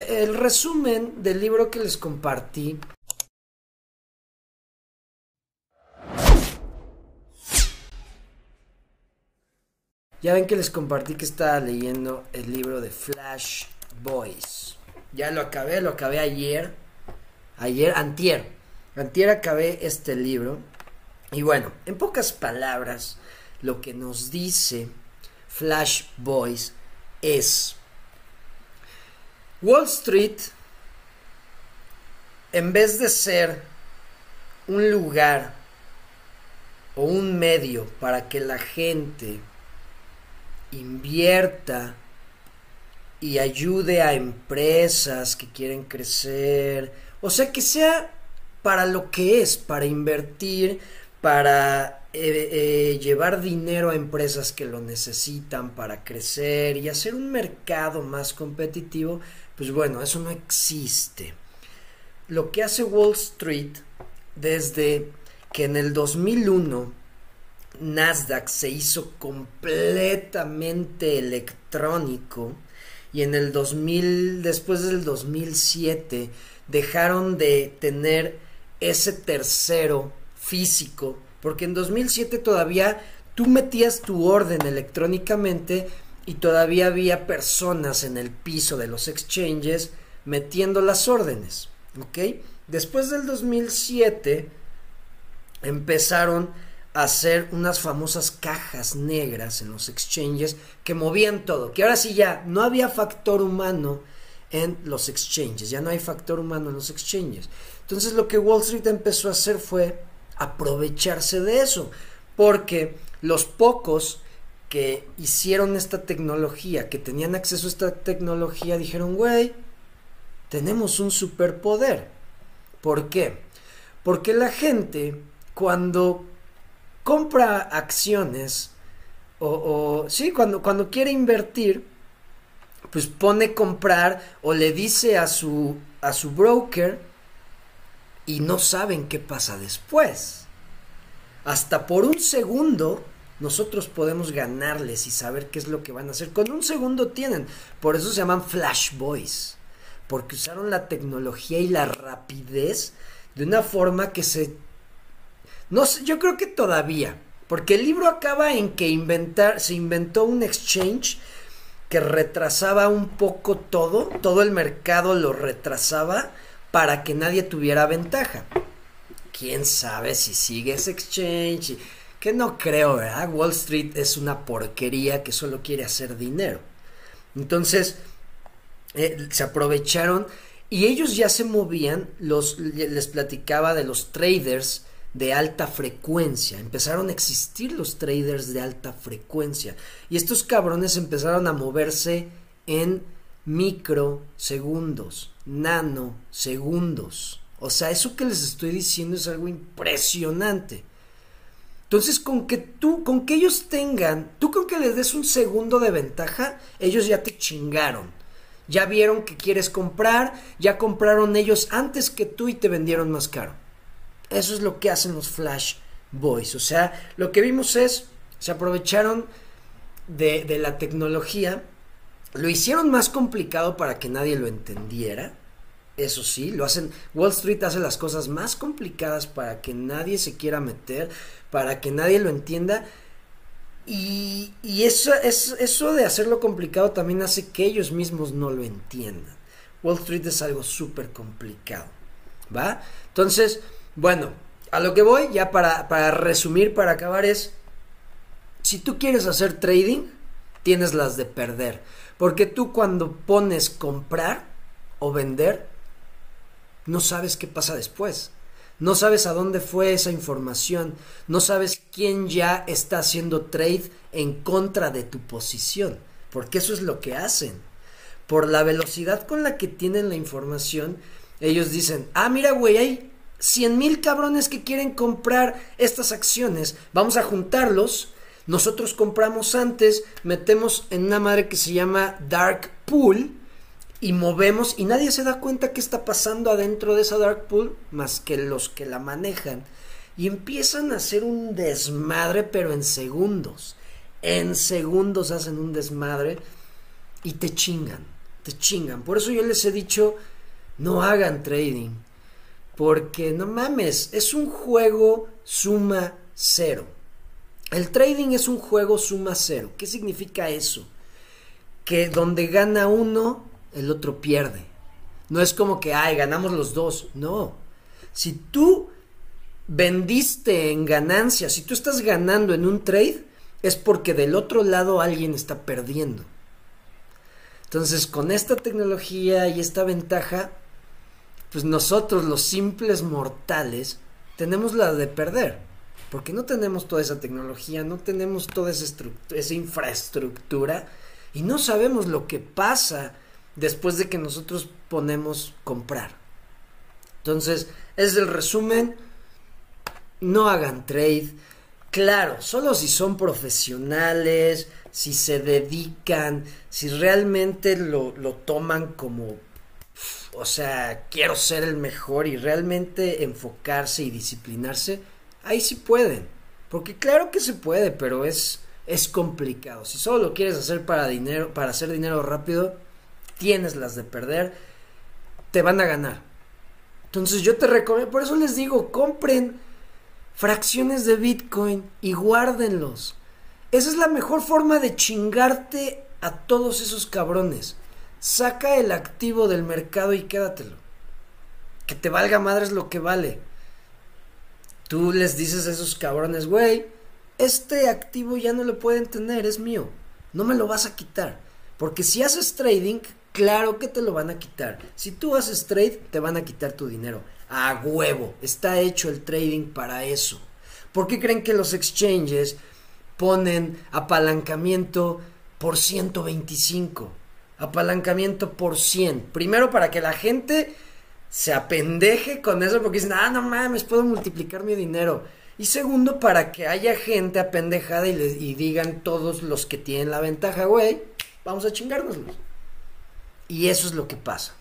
el resumen del libro que les compartí. Ya ven que les compartí que estaba leyendo el libro de Flash Boys. Ya lo acabé, lo acabé ayer. Ayer, antier. Antier acabé este libro. Y bueno, en pocas palabras, lo que nos dice Flash Boys es Wall Street, en vez de ser un lugar o un medio para que la gente invierta y ayude a empresas que quieren crecer, o sea, que sea para lo que es, para invertir, para eh, eh, llevar dinero a empresas que lo necesitan para crecer y hacer un mercado más competitivo, pues bueno, eso no existe. Lo que hace Wall Street desde que en el 2001 Nasdaq se hizo completamente electrónico y en el 2000 después del 2007 dejaron de tener ese tercero físico porque en 2007 todavía tú metías tu orden electrónicamente y todavía había personas en el piso de los exchanges metiendo las órdenes, ¿ok? Después del 2007 empezaron a hacer unas famosas cajas negras en los exchanges que movían todo, que ahora sí ya no había factor humano en los exchanges, ya no hay factor humano en los exchanges. Entonces lo que Wall Street empezó a hacer fue aprovecharse de eso, porque los pocos que hicieron esta tecnología, que tenían acceso a esta tecnología, dijeron, güey, tenemos un superpoder. ¿Por qué? Porque la gente cuando compra acciones o, o sí, cuando, cuando quiere invertir, pues pone comprar o le dice a su, a su broker y no saben qué pasa después. Hasta por un segundo nosotros podemos ganarles y saber qué es lo que van a hacer. Con un segundo tienen. Por eso se llaman Flash Boys. Porque usaron la tecnología y la rapidez de una forma que se... No sé, yo creo que todavía. Porque el libro acaba en que inventar, se inventó un exchange que retrasaba un poco todo, todo el mercado lo retrasaba para que nadie tuviera ventaja. Quién sabe si sigue ese exchange, que no creo, ¿verdad? Wall Street es una porquería que solo quiere hacer dinero. Entonces, eh, se aprovecharon y ellos ya se movían, los, les platicaba de los traders de alta frecuencia. Empezaron a existir los traders de alta frecuencia. Y estos cabrones empezaron a moverse en microsegundos, nanosegundos. O sea, eso que les estoy diciendo es algo impresionante. Entonces, con que tú, con que ellos tengan, tú con que les des un segundo de ventaja, ellos ya te chingaron. Ya vieron que quieres comprar, ya compraron ellos antes que tú y te vendieron más caro. Eso es lo que hacen los Flash Boys. O sea, lo que vimos es, se aprovecharon de, de la tecnología lo hicieron más complicado para que nadie lo entendiera. Eso sí, lo hacen. Wall Street hace las cosas más complicadas para que nadie se quiera meter, para que nadie lo entienda. Y, eso, eso de hacerlo complicado también hace que ellos mismos no lo entiendan. Wall Street es algo súper complicado. ¿Va? Entonces, bueno, a lo que voy, ya para, para resumir, para acabar, es. Si tú quieres hacer trading, tienes las de perder. Porque tú cuando pones comprar o vender, no sabes qué pasa después. No sabes a dónde fue esa información. No sabes quién ya está haciendo trade en contra de tu posición. Porque eso es lo que hacen. Por la velocidad con la que tienen la información, ellos dicen, ah, mira, güey, hay 100 mil cabrones que quieren comprar estas acciones. Vamos a juntarlos nosotros compramos antes, metemos en una madre que se llama Dark Pool y movemos y nadie se da cuenta qué está pasando adentro de esa Dark Pool más que los que la manejan. Y empiezan a hacer un desmadre, pero en segundos. En segundos hacen un desmadre y te chingan. te chingan. Por eso yo les he dicho, no hagan trading. Porque no mames, es un juego suma cero. El trading es un juego suma cero. ¿Qué significa eso? Que donde gana uno, el otro pierde. No es como que, ay, ganamos los dos. No. Si tú vendiste en ganancia, si tú estás ganando en un trade, es porque del otro lado alguien está perdiendo. Entonces, con esta tecnología y esta ventaja, pues nosotros los simples mortales tenemos la de perder, porque no tenemos toda esa tecnología, no tenemos toda esa, infraestructura y no sabemos lo que pasa después de que nosotros ponemos comprar. Entonces, es el resumen, no hagan trade. Claro, solo si son profesionales, si se dedican, si realmente lo, lo toman como o sea, quiero ser el mejor y realmente enfocarse y disciplinarse, ahí sí pueden. Porque claro que se puede, pero es, es complicado. Si solo lo quieres hacer para dinero, para hacer dinero rápido, tienes las de perder, te van a ganar. Entonces yo te recomiendo, por eso les digo, compren fracciones de Bitcoin y guárdenlos. Esa es la mejor forma de chingarte a todos esos cabrones. Saca el activo del mercado y quédatelo. Que te valga madres lo que vale. Tú les dices a esos cabrones, güey, este activo ya no lo pueden tener, es mío. No me lo vas a quitar. Porque si haces trading, claro que te lo van a quitar. Si tú haces trade, te van a quitar tu dinero. A huevo. Está hecho el trading para eso. ¿Por qué creen que los exchanges ponen apalancamiento por 125? apalancamiento por 100. Primero para que la gente se apendeje con eso porque dicen, ah, no mames, puedo multiplicar mi dinero. Y segundo, para que haya gente apendejada y, digan todos los que tienen la ventaja, güey, vamos a chingárnoslos. Y eso es lo que pasa.